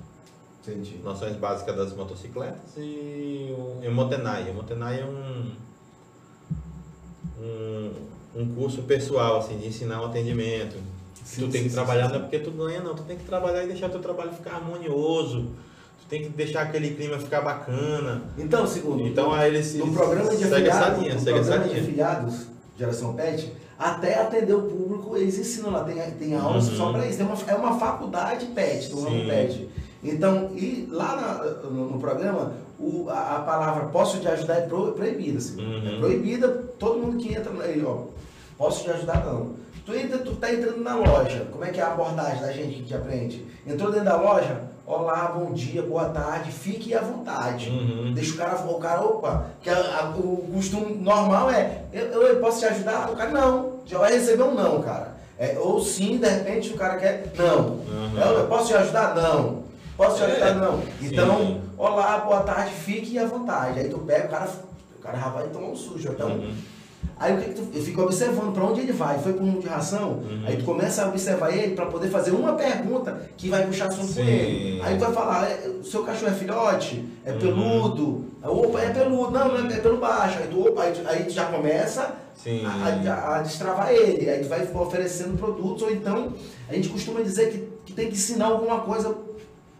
Entendi. Noções básicas das motocicletas e o Emotenai. Emotenai é um, um um curso pessoal, assim, de ensinar um atendimento. Sim, tu tem que sim, trabalhar, sim, não é porque tu ganha, não. Tu tem que trabalhar e deixar teu trabalho ficar harmonioso. Tu tem que deixar aquele clima ficar bacana. Então, segundo, então, aí eles, no programa de segue afiliados, linha, no programa de afiliados, geração PET, até atender o público, eles ensinam lá, tem, tem aulas uhum. só para isso. Tem uma, é uma faculdade PET, do nome PET. Então, e lá na, no, no, programa, o, a, a, palavra posso te ajudar é pro, proibida. Assim. Uhum. É proibida, todo mundo que entra aí, ó, posso te ajudar não. Tu, entra, tu tá entrando na loja, como é que é a abordagem da gente que te aprende? Entrou dentro da loja, olá, bom dia, boa tarde, fique à vontade. Uhum. Deixa o cara, o cara, opa, que a, a, o costume normal é, eu, eu, posso te ajudar? O cara, não, já vai receber um não, cara. É, ou sim, de repente o cara quer, não. Uhum. Eu, eu posso te ajudar? Não. Posso te ajudar? É, não. Então, sim. olá, boa tarde, fique à vontade. Aí tu pega, o cara, o cara já vai tomar um sujo. Então, uhum. Aí o que, que tu, eu fico observando para onde ele vai. Foi com um de ração, uhum. aí tu começa a observar ele para poder fazer uma pergunta que vai puxar assunto com ele. Aí tu vai falar, é, o seu cachorro é filhote? É uhum. peludo? Opa, é peludo. Não, não é, é pelo baixo. Aí tu, opa, aí, tu, aí tu já começa a, a, a, destravar ele. Aí tu vai oferecendo produtos, ou então a gente costuma dizer que, que tem que ensinar alguma coisa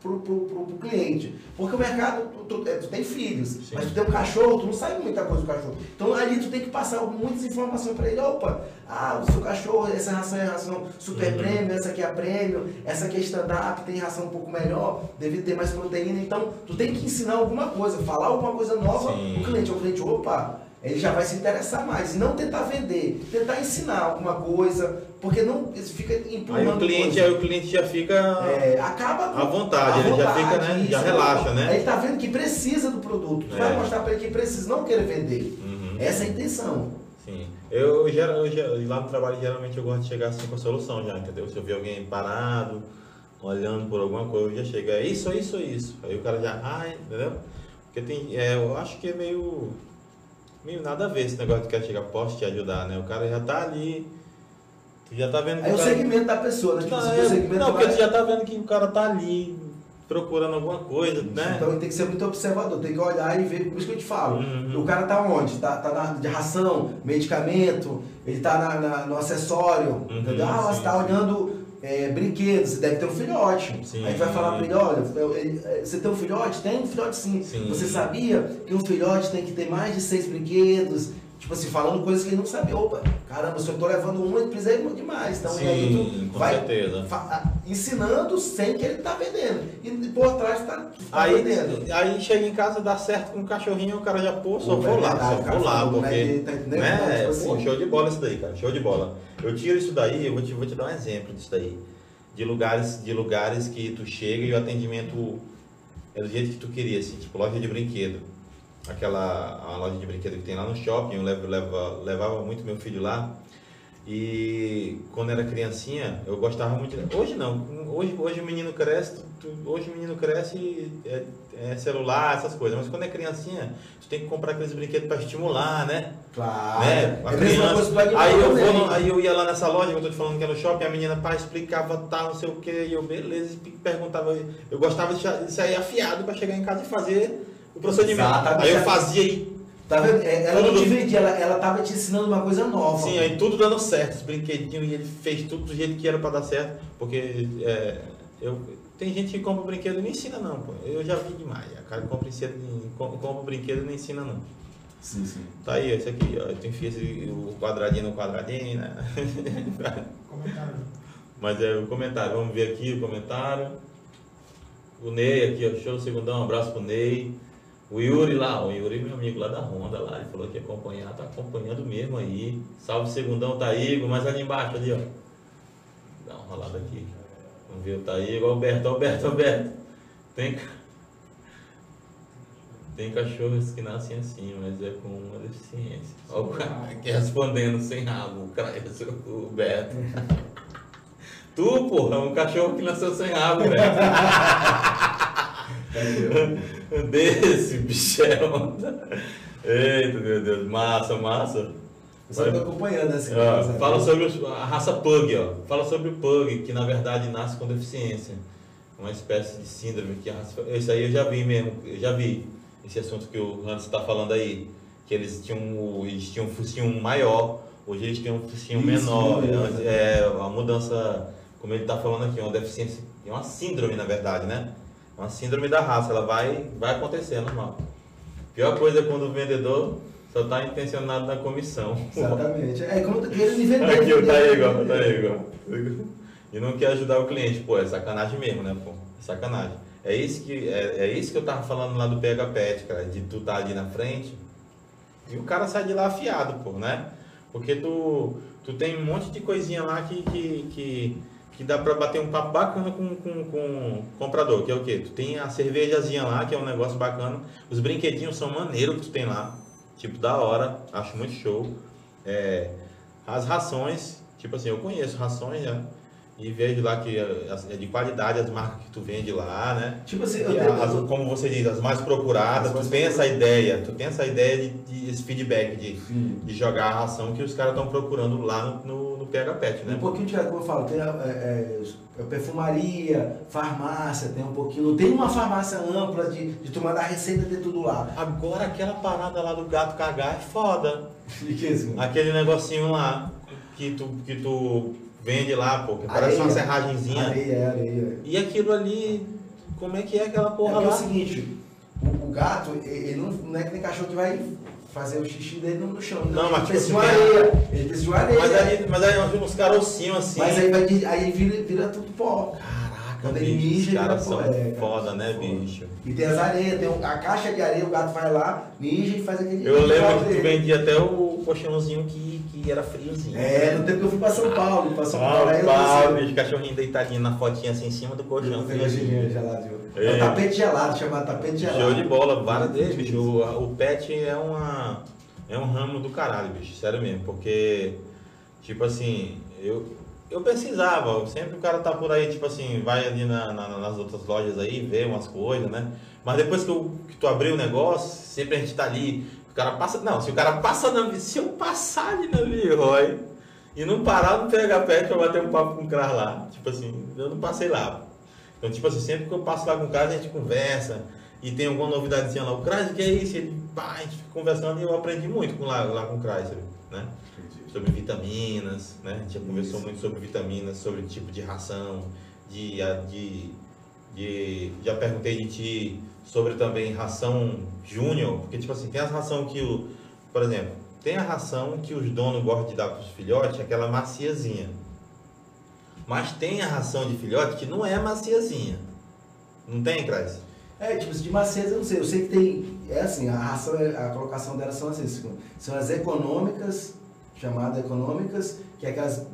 pro, pro, pro, pro cliente. Porque o mercado, tu, tu, é, tu tem filhos, Sim. mas tu tem um cachorro, tu não sabe muita coisa do cachorro. Então ali tu tem que passar muitas informações para ele. Opa, ah, o seu cachorro, essa ração é ração super Uhum. prêmio, essa aqui é prêmio, essa aqui é stand-up, tem ração um pouco melhor, devido ter mais proteína. Então tu tem que ensinar alguma coisa, falar alguma coisa nova Sim. pro cliente. O cliente, opa, ele já vai se interessar mais. E não tentar vender, tentar ensinar alguma coisa, porque não isso fica empurrando. Aí o cliente, coisa. aí o cliente já fica. É, acaba À vontade, ele já fica, né, já relaxa, né? Aí ele tá vendo que precisa do produto. Tu É. vai mostrar para ele que precisa, não querer vender. Uhum. Essa é a intenção. Sim. Eu, geral- eu, ge- lá no trabalho, geralmente eu gosto de chegar assim com a solução já, entendeu? Se eu ver alguém parado, olhando por alguma coisa, eu já chego, é isso, é isso, é isso. Aí o cara já, ah, entendeu? Porque tem, é, eu acho que é meio, meio nada a ver esse negócio de quer chegar, posso te ajudar, né? O cara já tá ali, tu já tá vendo que Aí o cara... segmento da pessoa, né? Tipo, Não, é- segmento não, porque vai- tu já tá vendo que o cara tá ali procurando alguma coisa, né? Então tem que ser muito observador, tem que olhar e ver, por isso que eu te falo. Uhum. O cara tá onde? Tá, tá na de ração, medicamento, ele tá na, na- no acessório. Uhum, entendeu? Ah, sim, você tá olhando é, brinquedos, você deve ter um filhote. Sim. Aí a gente vai falar pra ele, olha, eu- ele- é, você tem um filhote? Tem um filhote sim. Sim. Você sabia que um filhote tem que ter mais de seis brinquedos? Tipo assim, falando coisas que ele não sabia. Opa, caramba, se eu tô levando um, ele precisa ir demais. Então, e aí Sim, tu com vai ensinando sem que ele tá vendendo. E por trás tá, tá Aí, vendendo. aí chega em casa, dá certo com o cachorrinho, o cara já, pô, só vou lá, só vou lá, né, porque. que tá né, Então, tipo assim- pô, show de bola isso daí, cara, show de bola. Eu tiro isso daí, eu vou te, vou te dar um exemplo disso daí. De lugares, de lugares que tu chega e o atendimento é do jeito que tu queria, assim, tipo loja de brinquedo. Aquela a loja de brinquedo que tem lá no shopping, eu levo, leva- levava muito meu filho lá. E quando era criancinha, eu gostava muito. de- Hoje não. Hoje, hoje o menino cresce, tu- hoje o menino cresce e é, é celular, essas coisas. Mas quando é criancinha, tu tem que comprar aqueles brinquedos para estimular, né? Claro. né? A É a mesma criança- aí, eu vou no- aí eu ia lá nessa loja, que eu tô te falando que é no shopping, a menina pá, explicava tal, não sei o que, e eu, beleza, perguntava. Eu gostava de sair afiado para chegar em casa e fazer o procedimento. Exatamente. Aí eu fazia e Tá vendo? É, Ela não Tudo- te vendia, ela, ela tava te ensinando uma coisa nova. Sim, aí tudo dando certo, os brinquedinhos, e ele fez tudo do jeito que era pra dar certo, porque é, eu, tem gente que compra brinquedo e não ensina não, pô. Eu já vi demais. A cara compra, brinquedo, compra brinquedo e não ensina não. Sim, sim. Tá aí, esse aqui, ó. Tu enfia esse, o quadradinho no quadradinho, né? Comentário. Mas é o comentário, vamos ver aqui o comentário. O Ney aqui, ó, show segundão, um abraço pro Ney. O Yuri lá, o Yuri, meu amigo lá da Honda, lá, ele falou que ia acompanhar, tá acompanhando mesmo aí. Salve segundão, tá Igor, mas ali embaixo, ali, ó. Dá uma rolada aqui. Vamos ver o Taígo, Alberto, Alberto, Alberto. Tem, tem cachorros que nascem assim, mas é com uma deficiência. Olha o cara aqui respondendo sem rabo, o o Beto. Tu, porra, é um cachorro que nasceu sem rabo, velho. Desse bichão. Eita, meu Deus, massa, massa. Só tô acompanhando essa coisa. fala sobre os- a raça Pug, ó. Fala sobre o Pug, que na verdade nasce com deficiência. Uma espécie de síndrome que a raça. Isso aí eu já vi mesmo, eu já vi esse assunto que o Hans está falando aí. Que eles tinham, eles tinham um focinho maior, hoje eles têm um focinho Isso, menor. menor. É a mudança, como ele está falando aqui, é uma deficiência, é uma síndrome na verdade, né? Uma síndrome da raça, ela vai, vai acontecer, é normal. Pior coisa é quando o vendedor só está intencionado na comissão. Exatamente. É como me vender. Aqui, ó, tá igual, tá aí, igual. E não quer ajudar o cliente, pô, é sacanagem mesmo, né, pô? É sacanagem. É isso que, é, é isso que eu tava falando lá do PH Pet, cara, de tu tá ali na frente e o cara sai de lá afiado, pô, né? Porque tu, tu tem um monte de coisinha lá que, que, que, que dá pra bater um papo bacana com, com, com o comprador, que é o quê? Tu tem a cervejazinha lá, que é um negócio bacana, os brinquedinhos são maneiros que tu tem lá, tipo, da hora, acho muito show. É, as rações, tipo assim, eu conheço rações, né? E vejo lá que é é de qualidade as marcas que tu vende lá, né? Tipo assim, eu tenho. as- como você diz, as mais procuradas, As mais tu tem essa ideia, tu tem essa ideia de, de esse feedback de, Sim. de jogar a ração que os caras estão procurando lá no, no, no PH Pet, né? Um pouquinho de, como eu falo, tem é, é, é, perfumaria, farmácia, tem um pouquinho. Tem uma farmácia ampla de, de tu mandar receita de tudo lá. Agora aquela parada lá do gato cagar é foda. Aquele negocinho lá que tu, que tu vende lá, pô, que parece uma Areia. serragenzinha. Areia, é, areia. E aquilo ali, como é que é aquela É, porra é lá. o seguinte, o, o gato, ele não, não é que nem cachorro que vai fazer o xixi dele no, chão. Não, ele mas tipo assim, areia. Ele precisa de uma areia. Mas aí, mas aí nós vimos uns carocinhos assim. Mas aí, vai, aí vira, vira tudo pó. Bicho, os caras são é, cara, foda, né, bicho? E tem as areias, tem a caixa de areia, o gato vai lá, mija e faz aquele Eu lembro que tu vendia até o colchãozinho que, que era friozinho. É, no tempo que eu fui pra São Paulo, pra São Paulo, Paulo, eu Paulo, bicho, cachorrinho deitadinho na fotinha assim em cima do colchão. viu? É. É tapete gelado, chamado tapete gelado. Show de bola, várias deles, bicho. O, o pet é uma. É um ramo do caralho, bicho, sério mesmo. Porque, tipo assim, eu, eu pesquisava, sempre o cara tá por aí, tipo assim, vai ali na, na- nas outras lojas aí, vê umas coisas, né? Mas depois que, eu, que tu abriu o negócio, sempre a gente tá ali, o cara passa. Não, se o cara passa na. Se eu passar ali na Leroy e não parar no PH Pet pra bater um papo com o cara lá, tipo assim, eu não passei lá. Então, tipo assim, sempre que eu passo lá com o cara, a gente conversa e tem alguma novidadezinha lá. O o que é isso? Ele, pá, a gente fica conversando e eu aprendi muito com lá, lá com o Kreis, né? Sobre vitaminas, né? A gente já conversou Isso. muito sobre vitaminas, sobre tipo de ração, de, de, de, já perguntei de ti sobre também ração júnior, porque tipo assim, tem as ração que o, por exemplo, tem a ração que os donos gostam de dar para os filhotes, aquela maciazinha. Mas tem a ração de filhote que não é maciazinha. Não tem, Kreis? É, tipo, de maceta eu não sei. Eu sei que tem. É assim, a ração, é- a colocação delas são assim. São as econômicas, chamadas econômicas, que é aquelas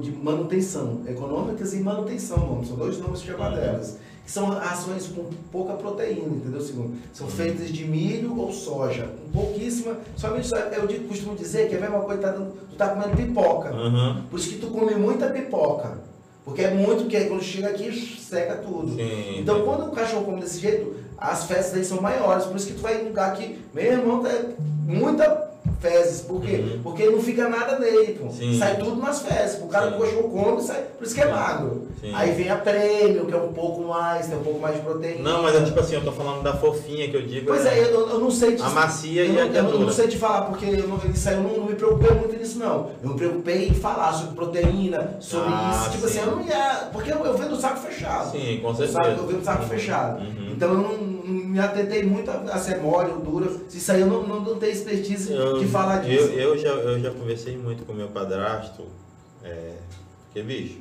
de manutenção. Econômicas e manutenção, vamos. São dois nomes chamados delas. Que são rações com pouca proteína, entendeu? Segundo, são feitas de milho ou soja. Com pouquíssima. Somente só- eu costumo dizer que é a mesma coisa que tá tu tá comendo pipoca. Aham. Por isso que tu come muita pipoca. Porque é muito, porque aí quando chega aqui, seca tudo. Sim. Então, quando o cachorro come desse jeito, as fezes aí são maiores. Por isso que tu vai em lugar que, meu irmão, tá muita fezes. Por quê? Uhum. Porque não fica nada nele, pô. Sim. Sai tudo nas fezes. O cara Sim. cachorro come, sai. Por isso que é magro. Sim. Aí vem a prêmio, que é um pouco mais, tem um pouco mais de proteína. Não, mas é tipo assim, eu tô falando da fofinha que eu digo. Pois é, eu, eu não sei te A macia eu e a é eu não- eu não sei te falar, porque eu não, isso aí eu não, não me preocupei muito nisso, não. Eu me preocupei em falar sobre proteína, sobre Ah, isso. Tipo sim. assim, eu não ia. Porque eu, eu vendo o saco fechado. Sim, com certeza. saco, eu vendo o saco fechado. Uhum. Então eu não, não me atentei muito a, a ser mole ou dura. Isso aí eu não, não, não tenho expertise Eu, de falar disso. eu, eu, já, eu já conversei muito com meu padrasto. É, porque, bicho,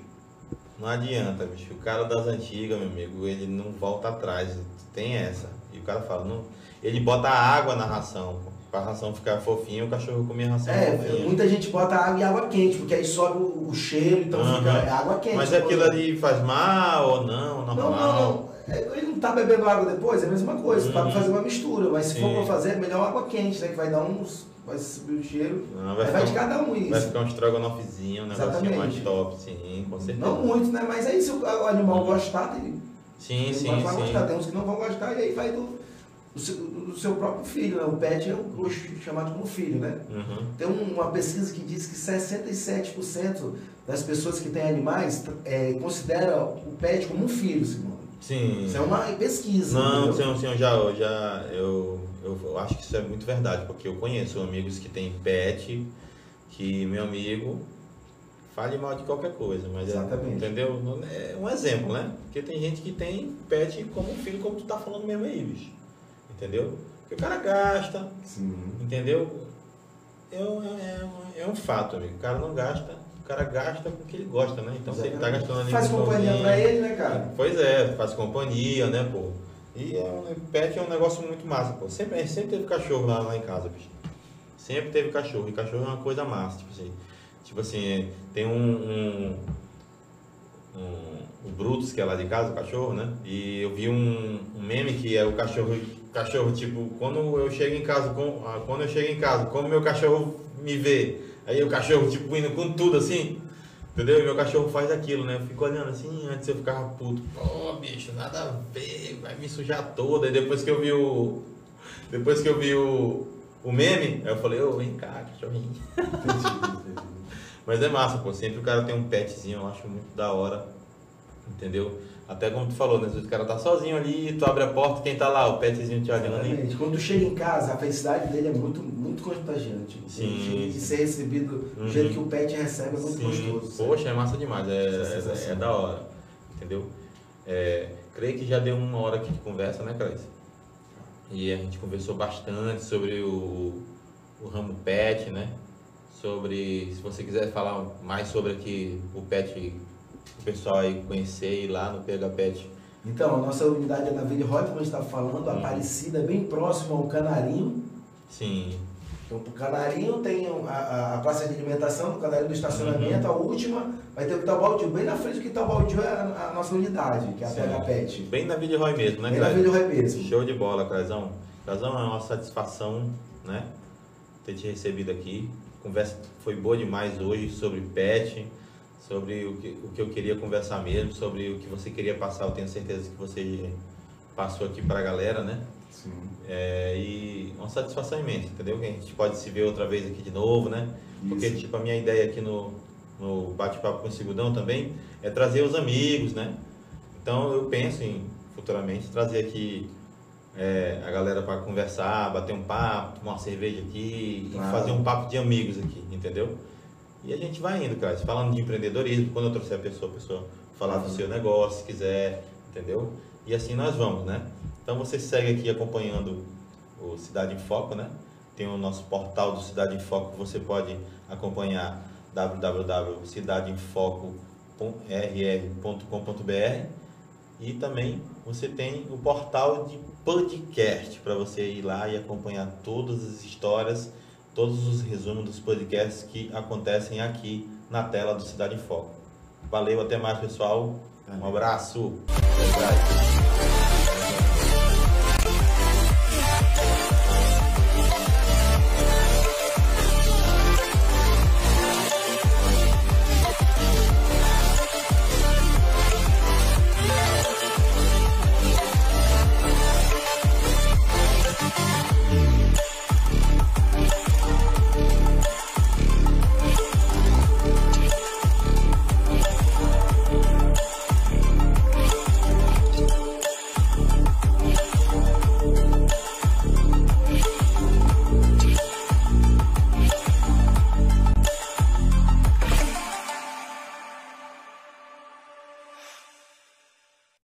não adianta, bicho. O cara das antigas, meu amigo, ele não volta atrás. Tem essa. E o cara fala, não, ele bota água na ração. pô, Pra ração ficar fofinha, o cachorro come a ração É, fofinha. muita gente bota água e água quente, porque aí sobe o, o cheiro, então Aham. fica água quente. Mas aquilo ali faz mal ou não? Não, Normal? não, não. É, Ele não tá bebendo água depois, é a mesma coisa. Tá Uhum. pra fazer uma mistura, mas se for Sim. pra fazer, é melhor água quente, né? Que vai dar uns. Vai subir o cheiro. Não, Aí vai, vai de ficar, cada um vai isso. ficar um estrogonofezinho, um negocinho Exatamente. mais top, sim, com certeza. Não muito, né? Mas aí se o, animal gostar, tem, Sim, tem sim, vai sim. gostar, tem uns que não vão gostar, e aí vai do, do, seu, do seu próprio filho, né? O pet é o chamado como filho, né? Uhum. Tem um- uma pesquisa que diz que 67% das pessoas que têm animais é, considera o pet como um filho, segundo. Sim. Isso é uma pesquisa. Não, entendeu? senhor, senhor, já, eu já eu, eu acho que isso é muito verdade, porque eu conheço amigos que têm pet, que meu amigo fale mal de qualquer coisa, mas é- Exatamente. entendeu? Não- É um exemplo, né? Porque tem gente que tem pet como filho, como tu tá falando mesmo aí, bicho. Entendeu? Porque o cara gasta, Sim. entendeu? É é, um, é um fato, amigo. O cara não gasta, o cara gasta com o que ele gosta, né? Então se ele tá Exatamente. gastando ali Faz com companhia pra ele, né, cara? Pois é, faz companhia, né, pô? E é um, pet é um negócio muito massa, pô. Sempre, sempre teve cachorro lá, lá em casa, bicho. Sempre teve cachorro. E cachorro é uma coisa massa, tipo assim. Tipo assim, tem um, um, um- o Brutus, que é lá de casa, o cachorro, né? E eu vi um, um meme que é o cachorro, cachorro, tipo, quando eu chego em casa, com, ah, quando eu chego em casa, como meu cachorro me vê, aí o cachorro, tipo, indo com tudo assim, entendeu? E meu cachorro faz aquilo, né? Eu fico olhando assim, antes eu ficava puto, pô, bicho, nada a ver, vai me sujar toda. E depois que eu vi o. Depois que eu vi o, o meme, aí eu falei, ô, vem cá, cachorrinho. Mas é massa, pô. Sempre o cara tem um petzinho, eu acho muito da hora. Entendeu? Até como tu falou, né? O cara tá sozinho ali, tu abre a porta, quem tá lá? O petzinho te olhando. Exatamente. Quando tu chega em casa, a felicidade dele é muito, muito contagiante. Sim, De ser recebido do Uhum. jeito que o pet recebe é muito Sim. gostoso. sabe? Poxa, é massa demais, é, é- sensação. é da hora. Entendeu? É, creio que já deu uma hora aqui de conversa, né, Cláudio? E a gente conversou bastante sobre o, o ramo pet, né? Sobre, se você quiser falar mais sobre aqui o pet, o pessoal aí conhecer ir lá no PH Pet. Então, a nossa unidade é na Vila Rota, como a gente estava falando, Hum. Aparecida, bem próximo ao Canarinho. Sim, Então, pro Canarinho tem a, a, praça de alimentação, o Canarinho do estacionamento, Uhum. a última vai ter o Quintal Baldio. Bem na frente do Quintal Baldio é a, a nossa unidade, que é a Sim. PH Pet. bem na Vila Roy mesmo, né, Bem na? Vila Rota mesmo. Show de bola, Crazão. Crazão, é uma satisfação, né? Ter te recebido aqui. A conversa foi boa demais hoje sobre pet, sobre o que, o que eu queria conversar mesmo, sobre o que você queria passar. Eu tenho certeza que você passou aqui para a galera, né? Sim. É, e uma satisfação imensa, entendeu? Que a gente pode se ver outra vez aqui de novo, né? Porque, Isso. tipo, a minha ideia aqui no, no Bate-Papo com o Segundão também é trazer os amigos, né? Então, eu penso em, futuramente, trazer aqui é, a galera para conversar, bater um papo, tomar uma cerveja aqui Claro. e fazer um papo de amigos aqui, entendeu? E a gente vai indo, cara. Falando de empreendedorismo, quando eu trouxer a pessoa, a pessoa falar do seu negócio, se quiser, entendeu? E assim nós vamos, né? Então você segue aqui acompanhando o Cidade em Foco, né? Tem o nosso portal do Cidade em Foco, você pode acompanhar www.cidadeemfoco.rr.com.br e também você tem o portal de podcast para você ir lá e acompanhar todas as histórias, todos os resumos dos podcasts que acontecem aqui na tela do Cidade em Foco. Valeu, até mais pessoal. Um abraço.